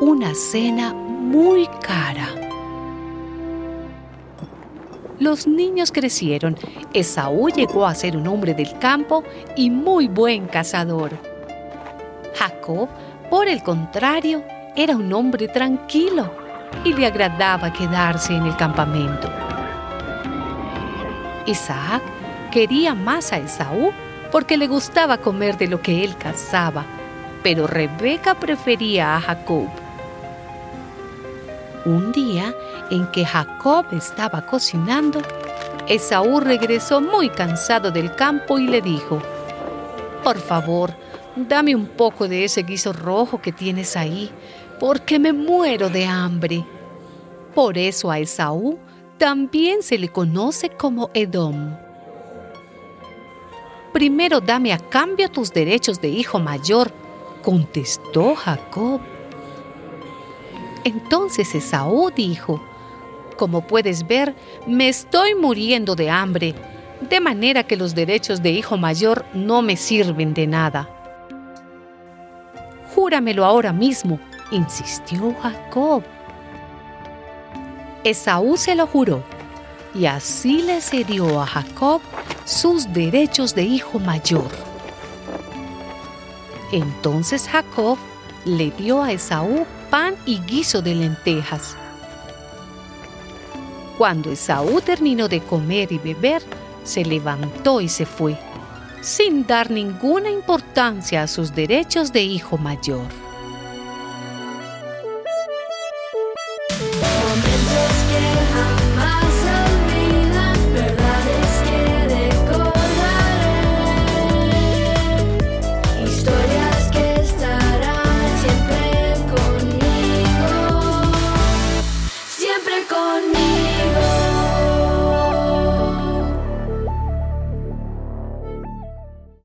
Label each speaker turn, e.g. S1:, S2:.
S1: una cena muy cara. Los niños crecieron. Esaú llegó a ser un hombre del campo y muy buen cazador. Jacob, por el contrario, era un hombre tranquilo y le agradaba quedarse en el campamento. Isaac quería más a Esaú porque le gustaba comer de lo que él cazaba, pero Rebeca prefería a Jacob. Un día en que Jacob estaba cocinando, Esaú regresó muy cansado del campo y le dijo, Por favor, dame un poco de ese guiso rojo que tienes ahí, porque me muero de hambre. Por eso a Esaú también se le conoce como Edom. Primero dame a cambio tus derechos de hijo mayor, contestó Jacob. Entonces Esaú dijo, Como puedes ver, me estoy muriendo de hambre, de manera que los derechos de hijo mayor no me sirven de nada. Júramelo ahora mismo, insistió Jacob. Esaú se lo juró y así le cedió a Jacob sus derechos de hijo mayor. Entonces Jacob le dio a Esaú pan y guiso de lentejas. Cuando Esaú terminó de comer y beber, se levantó y se fue, sin dar ninguna importancia a sus derechos de hijo mayor.